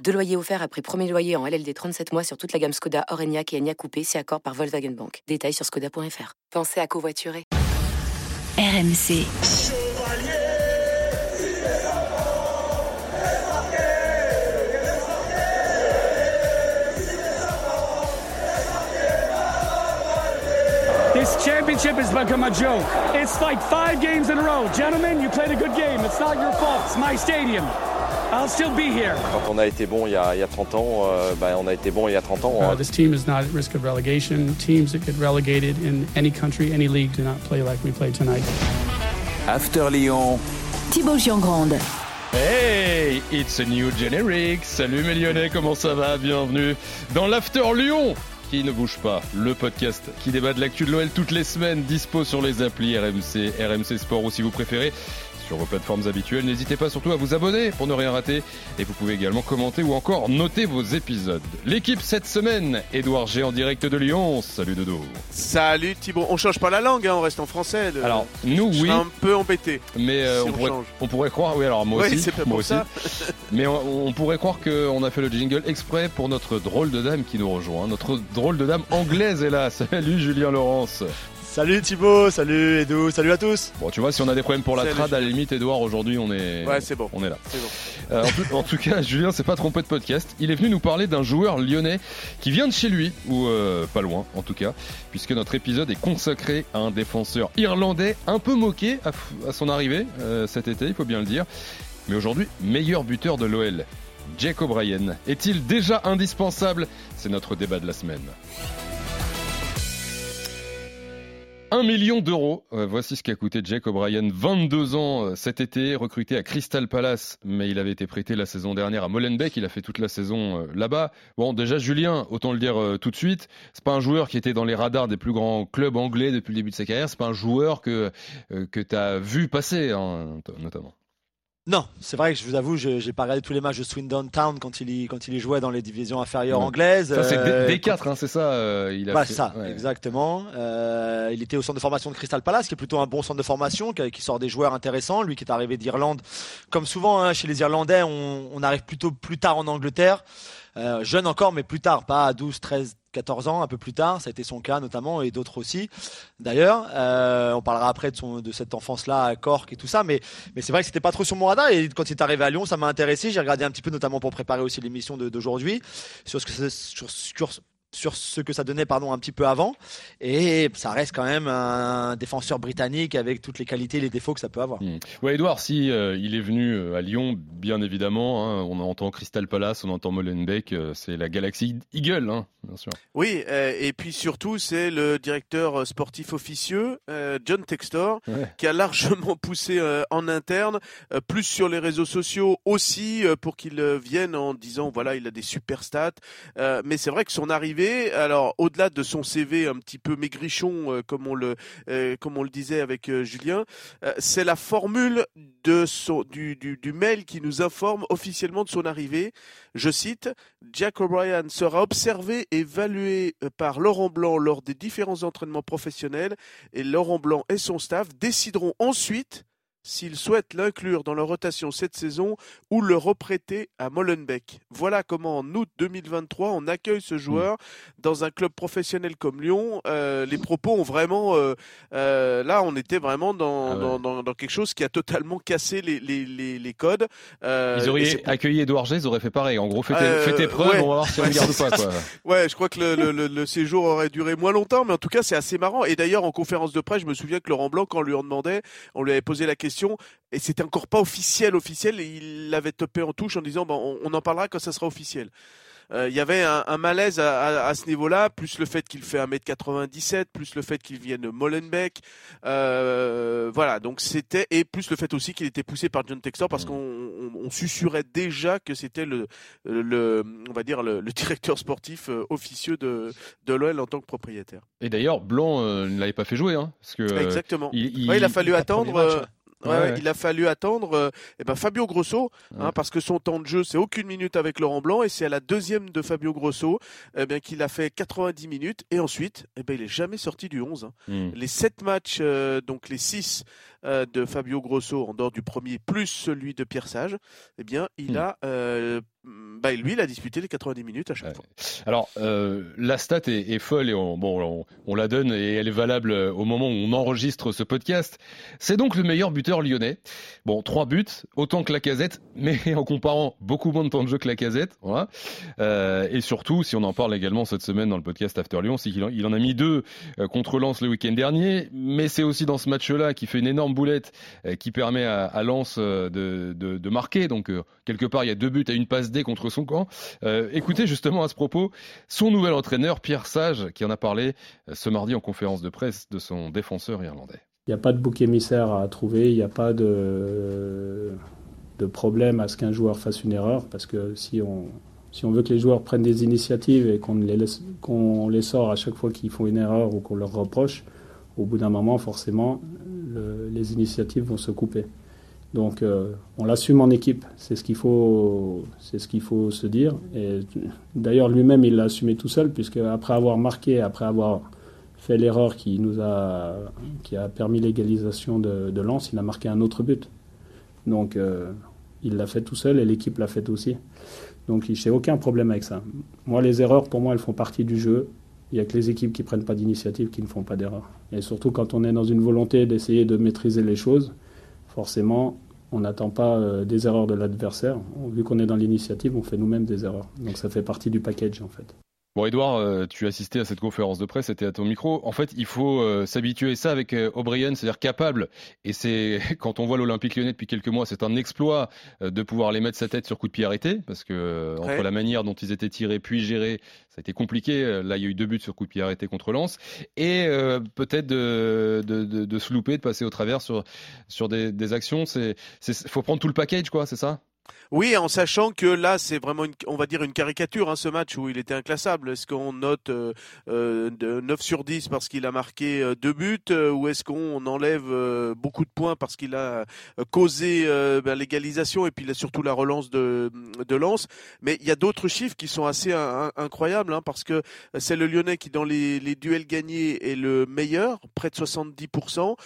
Deux loyers offerts après premier loyer en LLD 37 mois sur toute la gamme Skoda, Orenia et Enya Coupé, c'est accord par Volkswagen Bank. Détails sur skoda.fr. Pensez à covoiturer. RMC. This championship has become a joke. It's like five games in a row. Gentlemen, you played a good game. It's not your fault. It's my stadium. I'll still be here. Quand on a été bon il y a, il y a 30 ans, euh, ben, on a été bon il y a 30 ans. Uh, this team is not at risk of relegation. Teams that get relegated in any country, any league, do not play like we played tonight. After Lyon. Thibaut Giangrande. Hey, it's a new generic. Salut mes Lyonnais, comment ça va? Bienvenue dans l'After Lyon qui ne bouge pas, le podcast qui débat de l'actu de l'OL toutes les semaines, dispo sur les applis RMC, RMC Sport ou si vous préférez sur vos plateformes habituelles. N'hésitez pas surtout à vous abonner pour ne rien rater. Et vous pouvez également commenter ou encore noter vos épisodes. L'équipe cette semaine, Edouard G en direct de Lyon. Salut Dodo. Salut Thibaut. On change pas la langue, hein, on reste en français. Le- Alors, nous, je oui. un peu embêté. Mais euh, Si on, on pourrait, change. on pourrait croire, oui alors moi Oui, aussi, pas moi aussi. ça. Mais on, on pourrait croire qu'on a fait le jingle exprès pour notre drôle de dame qui nous rejoint. Notre drôle de dame anglaise est là. Salut Julien Laurence. Salut Thibaut, salut Edo, salut à tous. Bon, tu vois, si on a des problèmes pour la Salut, trad, à la limite, Edouard, aujourd'hui, on est, Ouais, c'est bon. on est là. C'est bon. Euh, en, tout, en tout cas, Julien s'est pas trompé de podcast. Il est venu nous parler d'un joueur lyonnais qui vient de chez lui, ou euh, pas loin en tout cas, puisque notre épisode est consacré à un défenseur irlandais un peu moqué à son arrivée euh, cet été, il faut bien le dire. Mais aujourd'hui, meilleur buteur de l'OL. Jack O'Brien est-il déjà indispensable? C'est notre débat de la semaine. 1 million d'euros, Euh, voici ce qu'a coûté Jack O'Brien, 22 ans euh, cet été, recruté à Crystal Palace, mais il avait été prêté la saison dernière à Molenbeek, il a fait toute la saison euh, là-bas. Bon, déjà Julien, autant le dire tout de suite, c'est pas un joueur qui était dans les radars des plus grands clubs anglais depuis le début de sa carrière, c'est pas un joueur que, que tu as vu passer, hein, notamment. Non, c'est vrai que je vous avoue, je j'ai pas regardé tous les matchs de Swindon Town quand il y, quand il y jouait dans les divisions inférieures Ouais. anglaises. Ça c'est Euh, D- D4, hein, c'est ça euh, il a Bah, fait- ça, ouais. exactement. Euh, il était au centre de formation de Crystal Palace, qui est plutôt un bon centre de formation, qui, qui sort des joueurs intéressants. Lui qui est arrivé d'Irlande, comme souvent hein, chez les Irlandais, on, on arrive plutôt plus tard en Angleterre, Euh, jeune encore, mais plus tard, pas à 12, 13, 14 ans, un peu plus tard. Ça a été son cas notamment, et d'autres aussi. D'ailleurs, euh, on parlera après de, cette enfance-là à Cork et tout ça, mais, c'est vrai que c'était pas trop sur mon radar. Et quand il est arrivé à Lyon, ça m'a intéressé. J'ai regardé un petit peu, notamment pour préparer aussi l'émission d'aujourd'hui, sur ce que sur, sur, sur ce que ça donnait pardon un petit peu avant et ça reste quand même un défenseur britannique avec toutes les qualités et les défauts que ça peut avoir. Mm. Ouais, Edouard, si euh, il est venu euh, à Lyon, bien évidemment, hein, on entend Crystal Palace, on entend Molenbeek, euh, c'est la galaxie Eagle, hein, bien sûr. Oui, euh, et puis surtout, c'est le directeur sportif officieux, euh, John Textor, Ouais. qui a largement poussé euh, en interne, euh, plus sur les réseaux sociaux aussi, euh, pour qu'il euh, vienne en disant, voilà, il a des super stats. Euh, mais c'est vrai que son arrivée, alors au-delà de son CV un petit peu maigrichon, euh, comme on le, euh, comme on le disait avec euh, Julien, c'est la formule du, du, mail qui nous informe officiellement de son arrivée. Je cite, Jack O'Brien sera observé et évalué par Laurent Blanc lors des différents entraînements professionnels et Laurent Blanc et son staff décideront ensuite s'ils souhaitent l'inclure dans leur rotation cette saison ou le reprêter à Molenbeek. Voilà comment en août 2023 on accueille ce joueur dans un club professionnel comme Lyon. Euh, les propos ont vraiment... euh, euh, là, on était vraiment dans, Ah ouais. dans, dans- dans quelque chose qui a totalement cassé les, les, les, les codes. Ils auraient accueilli Edouard G, ils auraient fait pareil. En gros, fais tes, Euh, fais tes preuves, ouais. on va voir si on le garde ou pas. Quoi. Ouais, je crois que le, le- le- le séjour aurait duré moins longtemps, mais en tout cas, c'est assez marrant. Et d'ailleurs, en conférence de presse, je me souviens que Laurent Blanc, quand on lui en demandait, on lui avait posé la question, et c'était encore pas officiel, officiel, et il l'avait topé en touche en disant, bon, on, on en parlera quand ça sera officiel. Euh, Il y avait un, un malaise à, à- à ce niveau-là, plus le fait qu'il fait 1m97, plus le fait qu'il vienne de Molenbeek. Euh, voilà, donc c'était et plus le fait aussi qu'il était poussé par John Textor parce qu'on on, susurrait déjà que c'était le, le, on va dire le, directeur sportif officieux de, de l'OL en tant que propriétaire. Et d'ailleurs, Blanc ne l'avait pas fait jouer, hein, parce que exactement. Il, il a fallu attendre. Ouais, Il a fallu attendre euh, eh ben Fabio Grosso, hein, parce que son temps de jeu c'est aucune minute avec Laurent Blanc et c'est à la deuxième de Fabio Grosso eh bien qu'il a fait 90 minutes et ensuite eh ben il est jamais sorti du 11. Hein. Hmm. Les sept matchs, euh, donc les 6 euh, de Fabio Grosso en dehors du premier plus celui de Pierre Sage, eh bien il hmm. a bah, lui, il a disputé les 90 minutes à chaque fois. Alors, euh, la stat est, folle et on, bon, on, la donne et elle est valable euh, au moment où on enregistre ce podcast. C'est donc le meilleur buteur lyonnais. Bon, trois buts, autant que la casette, mais en comparant beaucoup moins de temps de jeu que la casette. Voilà. Euh, et surtout, si on en parle également cette semaine dans le podcast After Lyon, c'est qu'il en, il en, a mis deux contre Lens le week-end dernier, mais c'est aussi dans ce match-là qui fait une énorme boulette qui permet à, à Lens de, de, de, marquer. Donc, quelque part, il y a deux buts à une passe contre son camp. Euh, écoutez justement à ce propos son nouvel entraîneur, Pierre Sage, qui en a parlé euh, ce mardi en conférence de presse de son défenseur irlandais. Il n'y a pas de bouc émissaire à trouver, il n'y a pas de, problème à ce qu'un joueur fasse une erreur, parce que si on, si on veut que les joueurs prennent des initiatives et qu'on les, les sort à chaque fois qu'ils font une erreur ou qu'on leur reproche, au bout d'un moment, forcément, les initiatives vont se couper. Donc euh, on l'assume en équipe, c'est ce qu'il faut, ce qu'il faut se dire. D'ailleurs lui-même il l'a assumé tout seul puisque après avoir marqué, après avoir fait l'erreur qui nous a, qui a permis l'égalisation de, de Lens, il a marqué un autre but. Donc euh, il l'a fait tout seul et l'équipe l'a fait aussi. Donc j'ai aucun problème avec ça. Moi les erreurs pour moi elles font partie du jeu. Il n'y a que les équipes qui prennent pas d'initiative qui ne font pas d'erreur. Et surtout quand on est dans une volonté d'essayer de maîtriser les choses forcément, on n'attend pas euh, des erreurs de l'adversaire. Vu qu'on est dans l'initiative, on fait nous-mêmes des erreurs. Donc ça fait partie du package en fait. Bon, Edouard, euh, tu as assisté à cette conférence de presse, c'était à ton micro. En fait, il faut euh, s'habituer à ça avec euh, O'Brien, c'est-à-dire capable. Et c'est quand on voit l'Olympique lyonnais depuis quelques mois, c'est un exploit de pouvoir les mettre sa tête sur coup de pied arrêté, parce que entre la manière dont ils étaient tirés puis gérés, ça a été compliqué. Là, il y a eu deux buts sur coup de pied arrêté contre Lens, et peut-être de, de, de, de, se louper, de passer au travers sur sur des, des actions. C'est, faut prendre tout le package, quoi, c'est ça? Oui, en sachant que là, c'est vraiment, une, on va dire, une caricature, hein, ce match où il était inclassable. Est-ce qu'on note euh, euh de 9 sur 10 parce qu'il a marqué euh, deux buts euh, ou est-ce qu'on enlève beaucoup de points parce qu'il a causé ben, l'égalisation et puis surtout la relance de, de Lens Mais il y a d'autres chiffres qui sont assez incroyables hein, parce que c'est le Lyonnais qui, dans les, les, duels gagnés, est le meilleur, près de 70%.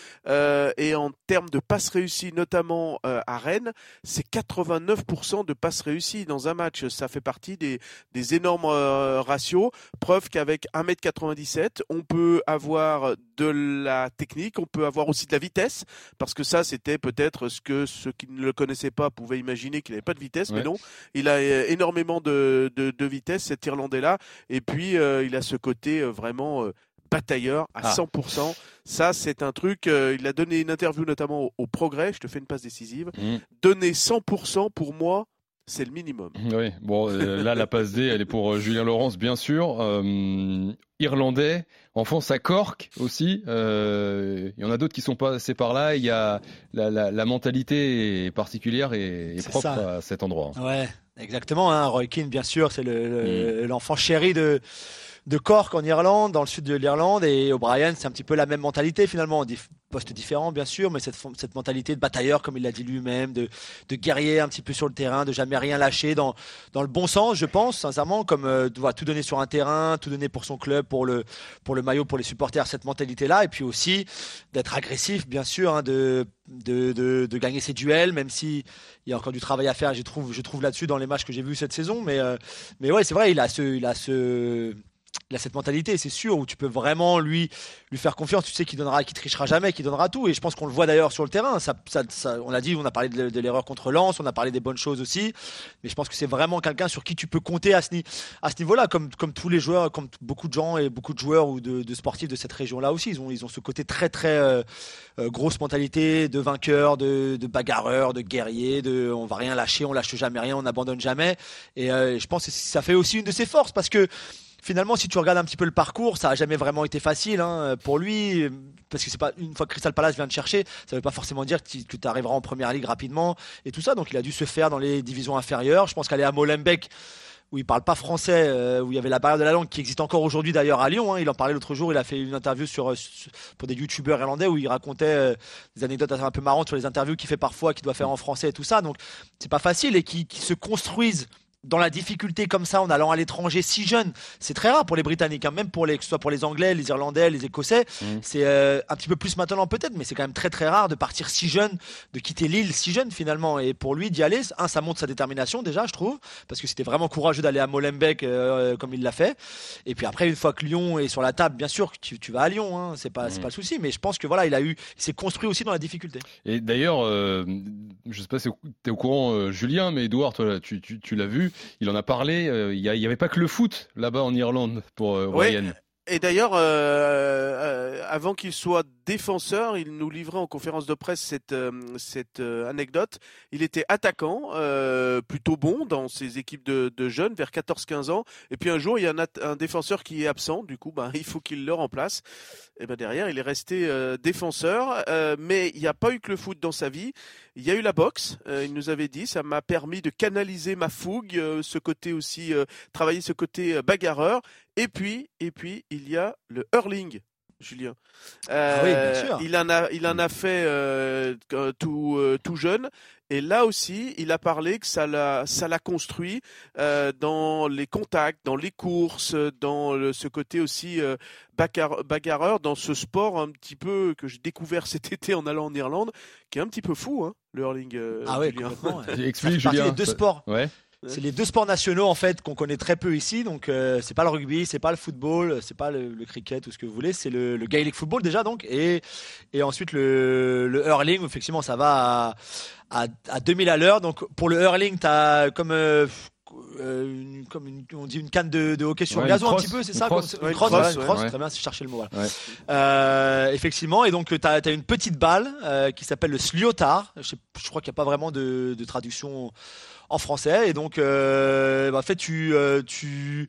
et en termes de passes réussies, notamment à Rennes, c'est 89% de passes réussies dans un match. Ça fait partie des, des énormes euh, ratios. Preuve qu'avec 1m97, on peut avoir de la technique, on peut avoir aussi de la vitesse, parce que ça, c'était peut-être ce que ceux qui ne le connaissaient pas pouvaient imaginer qu'il n'avait pas de vitesse, mais non, il a euh, énormément de, de, vitesse, cet Irlandais-là, et puis euh, il a ce côté vraiment batailleur à 100%. Ah. Ça, c'est un truc. Euh, il a donné une interview notamment au, Progrès. Je te fais une passe décisive. Mm. Donner 100% pour moi, c'est le minimum. Oui, bon, euh, là, la passe D, elle est pour euh, Julien Laurence, bien sûr. Irlandais, enfance à Cork aussi. Il y en a d'autres qui sont passés par là. Il y a la, mentalité particulière et, propre à cet endroit. Ouais, exactement. Hein. Roy Keane, bien sûr, c'est mm. l'enfant le, chéri de de Cork en Irlande, dans le sud de l'Irlande, et O'Brien, c'est un petit peu la même mentalité finalement, poste différent bien sûr, mais cette, cette mentalité de batailleur, comme il l'a dit lui-même, de, de guerrier un petit peu sur le terrain, de jamais rien lâcher, dans, dans le bon sens, je pense, sincèrement, comme euh, tout donner sur un terrain, tout donner pour son club, pour le, pour le maillot, pour les supporters, cette mentalité-là, et puis aussi d'être agressif, bien sûr, hein, de, de, de, gagner ses duels, même si il y a encore du travail à faire, je trouve, je trouve là-dessus dans les matchs que j'ai vus cette saison, mais, euh, mais ouais, c'est vrai, il a ce, il a ce, il a cette mentalité, c'est sûr, où tu peux vraiment lui lui faire confiance. Tu sais qu'il donnera, qu'il trichera jamais, qu'il donnera tout. Et je pense qu'on le voit d'ailleurs sur le terrain. Ça, ça, on a dit, on a parlé de, l'erreur contre Lens, on a parlé des bonnes choses aussi. Mais je pense que c'est vraiment quelqu'un sur qui tu peux compter à ce, niveau-là, comme, comme tous les joueurs, comme beaucoup de gens et beaucoup de joueurs ou de, sportifs de cette région-là aussi. Ils ont, ils ont ce côté très très euh, euh, grosse mentalité de vainqueur, de, de bagarreur, de guerrier, de on va rien lâcher, on lâche jamais rien, on n'abandonne jamais. Et euh, je pense que ça fait aussi une de ses forces parce que finalement, si tu regardes un petit peu le parcours, ça a jamais vraiment été facile hein, pour lui, parce que c'est pas une fois que Crystal Palace vient te chercher, ça veut pas forcément dire que tu arriveras en première ligue rapidement et tout ça. Donc il a dû se faire dans les divisions inférieures. Je pense qu'aller à Molenbeek où il parle pas français, euh, où il y avait la barrière de la langue qui existe encore aujourd'hui d'ailleurs à Lyon. Hein. Il en parlait l'autre jour. Il a fait une interview pour des youtubeurs irlandais où il racontait euh, des anecdotes un peu marrantes sur les interviews qu'il fait parfois, qu'il doit faire en français et tout ça. Donc c'est pas facile et qui, qui se construisent dans la difficulté comme ça en allant à l'étranger si jeune, c'est très rare pour les Britanniques, hein. même pour les, que ce soit pour les Anglais, les Irlandais, les Écossais. Mm. C'est euh, un petit peu plus maintenant peut-être, mais c'est quand même très très rare de partir si jeune, de quitter l'île si jeune finalement. Et pour lui d'y aller, un, ça montre sa détermination déjà, je trouve, parce que c'était vraiment courageux d'aller à Molenbeek euh, comme il l'a fait. Et puis après, une fois que Lyon est sur la table, bien sûr, tu, tu vas à Lyon, hein, c'est pas, c'est mm. pas le souci. Mais je pense que voilà, il a eu, il s'est construit aussi dans la difficulté. Et d'ailleurs, euh, je sais pas si tu es au courant, Julien, mais Edouard, toi, tu, tu, tu l'as vu, il en a parlé euh, il n'y avait pas que le foot là-bas en Irlande pour euh, Ryan. Et d'ailleurs, euh, avant qu'il soit défenseur. Il nous livrait en conférence de presse cette, euh, cette anecdote. Il était attaquant, plutôt bon dans ses équipes de, de jeunes, vers 14-15 ans. Et puis un jour, il y a un, un défenseur qui est absent. Du coup, ben, il faut qu'il le remplace. Et ben derrière, il est resté défenseur. mais il n'y a pas eu que le foot dans sa vie. Il y a eu la boxe. il nous avait dit, ça m'a permis de canaliser ma fougue, ce côté aussi, travailler ce côté bagarreur. Et puis, et puis, il y a le hurling. Julien. Ah oui, bien sûr. Il en a, il en a fait euh, tout, euh, tout jeune. Et là aussi, il a parlé que ça l'a, ça l'a construit euh, dans les contacts, dans les courses, dans le, ce côté aussi euh, bagarreur, dans ce sport un petit peu que j'ai découvert cet été en allant en Irlande, qui est un petit peu fou, hein, le hurling. Euh, ah ouais, Julien. complètement. Ouais. Explique, Julien. Les deux sports. Ouais. C'est les deux sports nationaux en fait qu'on connaît très peu ici. Donc euh, c'est pas le rugby, c'est pas le football, c'est pas le, le, cricket ou ce que vous voulez. C'est le, le Gaelic football déjà donc et et ensuite le, le hurling. Effectivement, ça va à, à, à 2000 à l'heure. Donc pour le hurling, t'as comme euh, euh, une, comme une, on dit une canne de, de hockey sur Ouais, gazon un petit peu, c'est ça Une ouais, ouais. Ouais. très bien, c'est chercher le mot. Voilà. Euh, effectivement, et donc tu as, une petite balle euh, qui s'appelle le sliotar. Je, sais- je crois qu'il n'y a pas vraiment de, de traduction en français. Et donc, euh, bah, en fait, tu, euh, tu,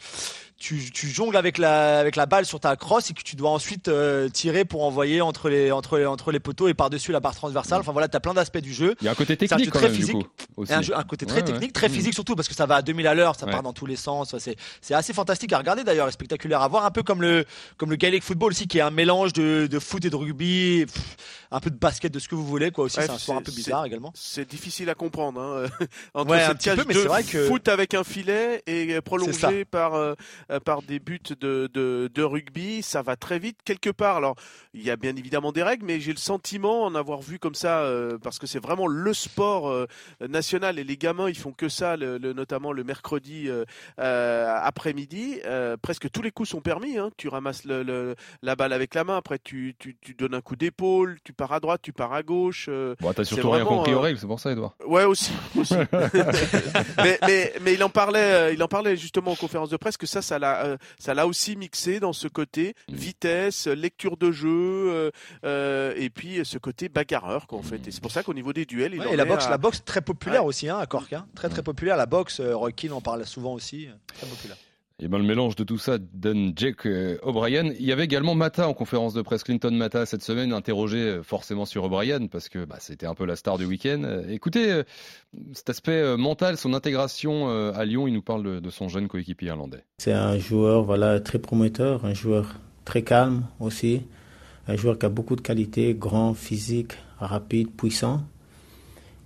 tu, tu jongles avec la, avec la balle sur ta crosse et que tu dois ensuite euh, tirer pour envoyer entre les, entre les, entre les poteaux et par-dessus la barre transversale. Enfin voilà, tu as plein d'aspects du jeu. Il y a un côté C'est un technique jeu quand très même physique. du coup. Aussi. Et un, jeu- un côté très Ouais, ouais. technique, très Mm. physique surtout parce que ça va à 2000 à l'heure, ça Ouais. part dans tous les sens. C'est, c'est assez fantastique à regarder d'ailleurs, et spectaculaire à voir. Un peu comme le, comme le Gaelic football aussi, qui est un mélange de, de foot et de rugby, pff, un peu de basket, de ce que vous voulez quoi aussi. Ouais, c'est un sport un peu bizarre également. C'est difficile à comprendre. Hein. Entre Ouais, un petit cage peu, mais de c'est vrai que- foot avec un filet et prolongé par euh, par des buts de, de, de rugby, ça va très vite quelque part. Alors il y a bien évidemment des règles, mais j'ai le sentiment en avoir vu comme ça euh, parce que c'est vraiment le sport euh, national et les gamins ils font que ça, le, le- notamment le mercredi euh, euh, après-midi. Euh, presque tous les coups sont permis. Hein. Tu ramasses le, le- la balle avec la main, après tu, tu, tu donnes un coup d'épaule, tu pars à droite, tu pars à gauche. euh, Bon, t'as surtout rien compris aux euh, règles, c'est pour ça, Edouard. Ouais aussi, aussi. mais, mais, mais il en parlait, euh, il en parlait justement en conférence de presse que ça, ça l'a, euh, ça l'a aussi mixé dans ce côté Mm. vitesse, lecture de jeu, euh, euh, et puis ce côté bagarreur quoi en fait. Et c'est pour ça qu'au niveau des duels, il Ouais, en et la est boxe, à- la boxe très populaire Ouais. aussi hein, à Cork, hein. très très populaire. La boxe, euh, Keane en parle souvent aussi, très populaire. Et ben le mélange de tout ça donne Jake euh, O'Brien. Il y avait également Mata en conférence de presse, Clinton Mata cette semaine, interrogé euh, forcément sur O'Brien parce que bah, c'était un peu la star du week-end. Euh, Écoutez, cet aspect mental, son intégration à Lyon, il nous parle de son jeune coéquipier irlandais. C'est un joueur voilà, très prometteur, un joueur très calme aussi, un joueur qui a beaucoup de qualités, grand, physique, rapide, puissant.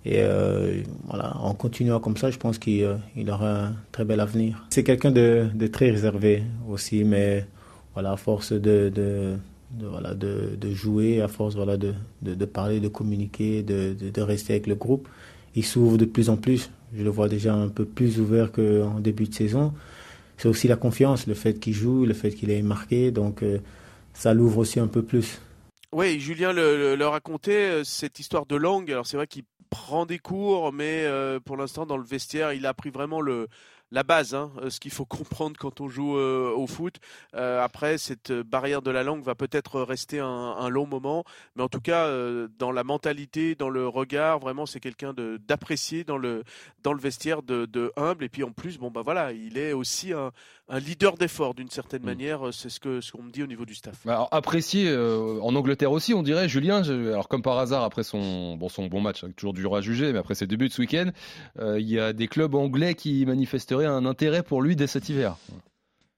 Et euh, voilà, en continuant comme ça, je pense qu'il euh, aura un très bel avenir. C'est quelqu'un de, très réservé aussi, mais voilà, à force de, voilà, de, jouer, à force voilà, de, parler, de communiquer, de, rester avec le groupe, il s'ouvre de plus en plus. Je le vois déjà un peu plus ouvert qu'en début de saison. C'est aussi la confiance, le fait qu'il joue, le fait qu'il ait marqué, donc euh, ça l'ouvre aussi un peu plus. Oui, Julien le, le, racontait, cette histoire de langue. Alors c'est vrai qu'il prend des cours, mais euh, pour l'instant dans le vestiaire, il a appris vraiment le, la base, hein, ce qu'il faut comprendre quand on joue au foot. après, cette barrière de la langue va peut-être rester un, un, long moment, mais en tout cas, dans la mentalité, dans le regard, vraiment, c'est quelqu'un d'apprécié dans le dans le vestiaire, de, de, humble. Et puis en plus, bon bah voilà, il est aussi un, un leader d'effort d'une certaine mm. manière. C'est ce que ce qu'on me dit au niveau du staff. Bah, alors, apprécié en Angleterre aussi, on dirait. Julien, alors comme par hasard après son bon son bon match, toujours dur à juger, mais après ses débuts de ce week-end, il y a des clubs anglais qui manifesteraient un intérêt pour lui dès cet hiver.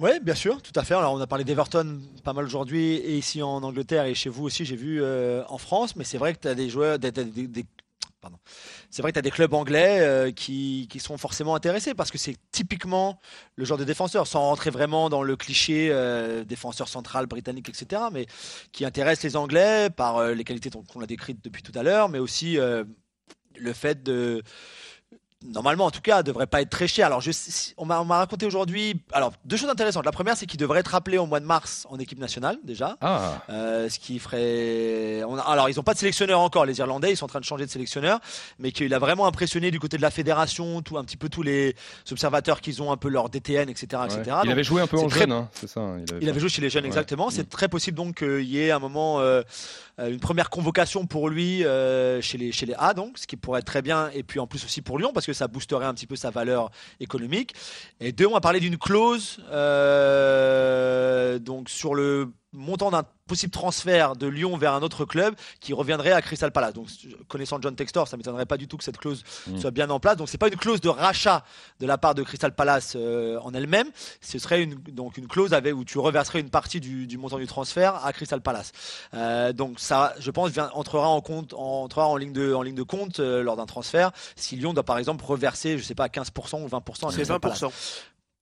Oui, bien sûr, tout à fait. Alors, on a parlé d'Everton pas mal aujourd'hui, et ici en Angleterre, et chez vous aussi, j'ai vu euh, en France. Mais c'est vrai que tu as des joueurs, C'est vrai que tu as des clubs anglais euh, qui, qui, sont forcément intéressés parce que c'est typiquement le genre de défenseur, sans rentrer vraiment dans le cliché euh, défenseur central britannique, etc., mais qui intéresse les Anglais par les qualités qu'on a décrites depuis tout à l'heure, mais aussi le fait de normalement en tout cas, devrait pas être très cher. Alors, je, on m'a raconté aujourd'hui, alors deux choses intéressantes. La première, c'est qu'il devrait être appelé au mois de mars en équipe nationale déjà, ah. euh, ce qui ferait. On alors, ils n'ont pas de sélectionneur encore, les Irlandais, ils sont en train de changer de sélectionneur, mais qu'il a vraiment impressionné du côté de la fédération, tout un petit peu tous les observateurs qu'ils ont un peu leur DTN, etc., etc. Il avait joué un peu en jeune, hein, c'est ça. Hein, il avait, joué chez les jeunes, exactement. C'est mm. très possible donc qu'il y ait un moment. Euh, une première convocation pour lui euh, chez, les, chez les A, donc, ce qui pourrait être très bien, et puis en plus aussi pour Lyon, parce que ça boosterait un petit peu sa valeur économique. Et deux, on va parler d'une clause euh, donc sur le montant d'un possible transfert de Lyon vers un autre club qui reviendrait à Crystal Palace. Donc, connaissant John Textor, ça m'étonnerait pas du tout que cette clause mm. soit bien en place. Donc, c'est pas une clause de rachat de la part de Crystal Palace euh, en elle-même. Ce serait une, donc une clause avec, où tu reverserais une partie du, du montant du transfert à Crystal Palace. Euh, donc, ça, je pense, vient, entrera en compte, entrera en ligne de, en ligne de compte euh, lors d'un transfert. Si Lyon doit par exemple reverser, je sais pas, 15% ou 20% à C'est 20%.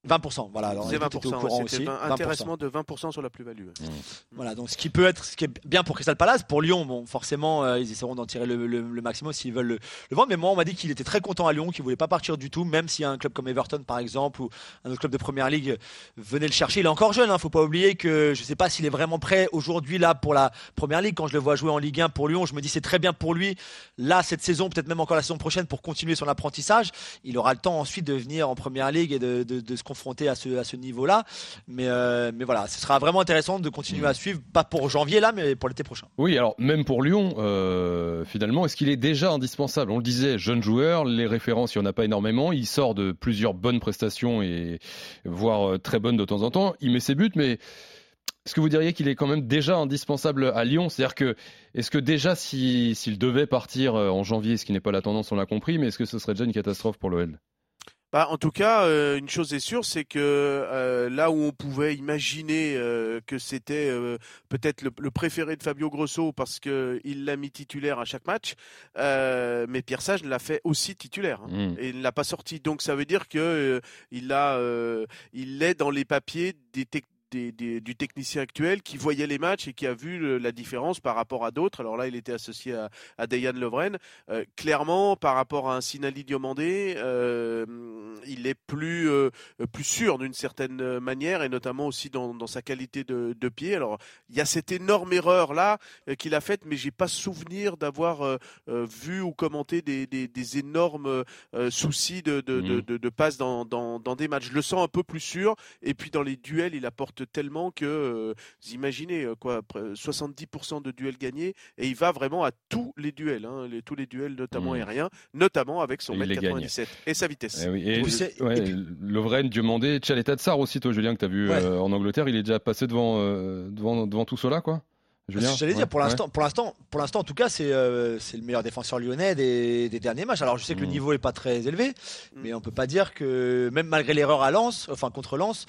20%, voilà. C'est 20%, aussi. un intéressement de 20% sur la plus-value. Mmh. Voilà, donc ce qui peut être, ce qui est bien pour Crystal Palace, pour Lyon, bon, forcément, euh, ils essaieront d'en tirer le, le, maximum s'ils veulent le, vendre. Mais moi, on m'a dit qu'il était très content à Lyon, qu'il voulait pas partir du tout, même si un club comme Everton, par exemple, ou un autre club de Première Ligue venait le chercher. Il est encore jeune, hein, faut pas oublier que je sais pas s'il est vraiment prêt aujourd'hui là pour la Première Ligue. Quand je le vois jouer en Ligue 1 pour Lyon, je me dis c'est très bien pour lui. Là, cette saison, peut-être même encore la saison prochaine, pour continuer son apprentissage, il aura le temps ensuite de venir en Première Ligue et de, de, de se confronter à ce, niveau-là. Mais, euh, mais voilà, ce sera vraiment intéressant de continuer à suivre, pas pour janvier là, mais pour l'été prochain. Oui, alors même pour Lyon, euh, finalement, est-ce qu'il est déjà indispensable? On le disait, jeune joueur, les références, il n'y en a pas énormément. Il sort de plusieurs bonnes prestations et voire euh, très bonnes de temps en temps. Il met ses buts, mais est-ce que vous diriez qu'il est quand même déjà indispensable à Lyon? C'est-à-dire que, est-ce que déjà, s'il devait partir en janvier, ce qui n'est pas la tendance, on l'a compris, mais est-ce que ce serait déjà une catastrophe pour l'OL bah, en tout cas, euh, une chose est sûre, c'est que euh, là où on pouvait imaginer euh, que c'était peut-être le, préféré de Fabio Grosso parce qu'il l'a mis titulaire à chaque match, mais Pierre Sage l'a fait aussi titulaire hein, mmh. et il ne l'a pas sorti. Donc ça veut dire que il a, il est dans les papiers des, du technicien actuel qui voyait les matchs et qui a vu la différence par rapport à d'autres. Alors là, il était associé à, à Dayan Lovren. Euh, clairement, par rapport à un Sinali Diomandé, euh, il est plus, euh, plus sûr d'une certaine manière et notamment aussi dans, dans sa qualité de, de, pied. Alors, il y a cette énorme erreur là qu'il a faite, mais j'ai pas souvenir d'avoir vu ou commenté des, des, des énormes soucis de, de, mmh. de, de, passe dans, dans, dans des matchs. Je le sens un peu plus sûr et puis dans les duels, il apporte tellement que, euh, vous imaginez, euh, quoi, 70% de duels gagnés, et il va vraiment à tous les duels, hein, les, tous les duels, notamment mmh. aériens, notamment avec son mètre 97 et sa vitesse. Eh oui, et, Lovren, Diomandé, Tsar aussi, toi, Julien, que tu as vu euh, en Angleterre, il est déjà passé devant, devant, devant tout cela, quoi J'allais dire pour l'instant, pour l'instant, pour l'instant en tout cas, c'est c'est le meilleur défenseur lyonnais des, des, derniers matchs. Alors je sais que le mmh. niveau est pas très élevé, mmh. mais on peut pas dire que même malgré l'erreur à Lens, enfin contre Lens,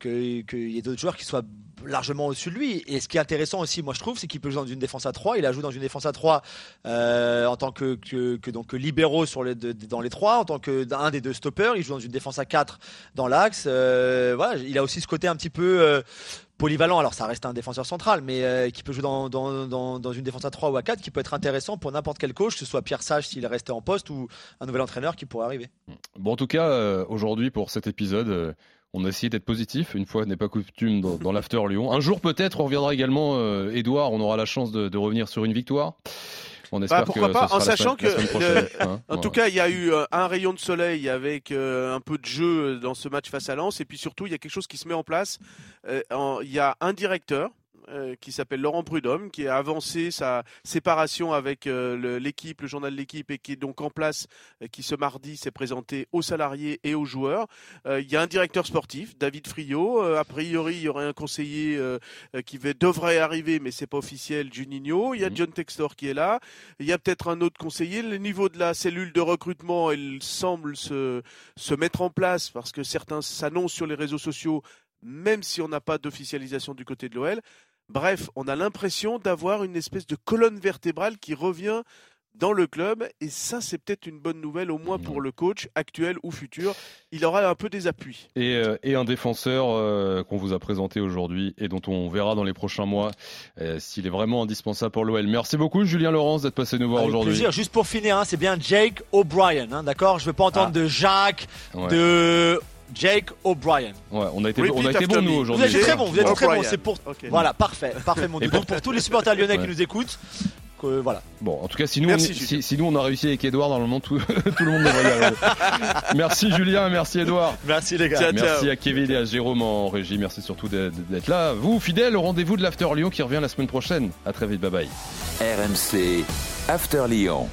qu'il y ait d'autres joueurs qui soient largement au-dessus de lui. Et ce qui est intéressant aussi, moi je trouve, c'est qu'il peut jouer dans une défense à 3. Il a joué dans une défense à 3 euh, en tant que, donc libéraux dans les trois, en tant que un des deux stoppers. Il joue dans une défense à 4 dans l'axe. Euh, il a aussi ce côté un petit peu euh, polyvalent. Alors ça reste un défenseur central, mais qui peut jouer dans, une défense à 3 ou à 4, qui peut être intéressant pour n'importe quel coach, que ce soit Pierre Sage s'il est resté en poste ou un nouvel entraîneur qui pourrait arriver. Bon, en tout cas, aujourd'hui pour cet épisode on a essayé d'être positif, une fois n'est pas coutume dans, l'After Lyon. Un jour peut-être, on reviendra également, euh, Edouard, on aura la chance de, revenir sur une victoire. On espère bah, pourquoi que pas, en sachant que, le- hein. en tout cas, il y a eu euh, un rayon de soleil avec euh, un peu de jeu dans ce match face à Lens, et puis surtout, il y a quelque chose qui se met en place. Euh, en- Il y a un directeur. Euh, qui s'appelle Laurent Prudhomme, qui a avancé sa séparation avec euh, l'équipe, le journal de l'équipe, et qui est donc en place, euh, qui ce mardi s'est présenté aux salariés et aux joueurs. Il y a un directeur sportif, David Friot. A priori, il y aurait un conseiller qui devrait arriver, mais c'est pas officiel, Juninho. Il y a Mhm. John Textor qui est là. Il y a peut-être un autre conseiller. Le niveau de la cellule de recrutement, elle semble se, se mettre en place parce que certains s'annoncent sur les réseaux sociaux, même si on n'a pas d'officialisation du côté de l'OL. Bref, on a l'impression d'avoir une espèce de colonne vertébrale qui revient dans le club et ça c'est peut-être une bonne nouvelle au moins pour le coach actuel ou futur. Il aura un peu des appuis. Et, euh, et un défenseur euh, qu'on vous a présenté aujourd'hui et dont on verra dans les prochains mois euh, s'il est vraiment indispensable pour l'OL. Merci beaucoup Julien Laurence d'être passé nous voir Avec aujourd'hui. plaisir. Juste pour finir, hein, c'est bien Jake O'Brien, hein, d'accord? Je veux pas entendre Ah. de Jacques, Ouais. de Jake O'Brien. Ouais, on a été, Repeat on a été bons nous aujourd'hui. Vous êtes très bon, vous êtes très bon. C'est pour. Ok. Voilà, parfait, parfait mon Et doudou. pour tous les supporters lyonnais Ouais. qui nous écoutent, que, voilà. Bon, en tout cas, si nous, Merci, on, si, si nous on a réussi avec Edouard, normalement tout, tout le monde devrait y merci Julien, merci Edouard. Merci les gars. Ciao, Merci ciao. à Kevin et à Jérôme en régie. Merci surtout d'être d'être là. Vous, fidèles, au rendez-vous de l'After Lyon qui revient la semaine prochaine. À très vite, bye bye. RMC After Lyon.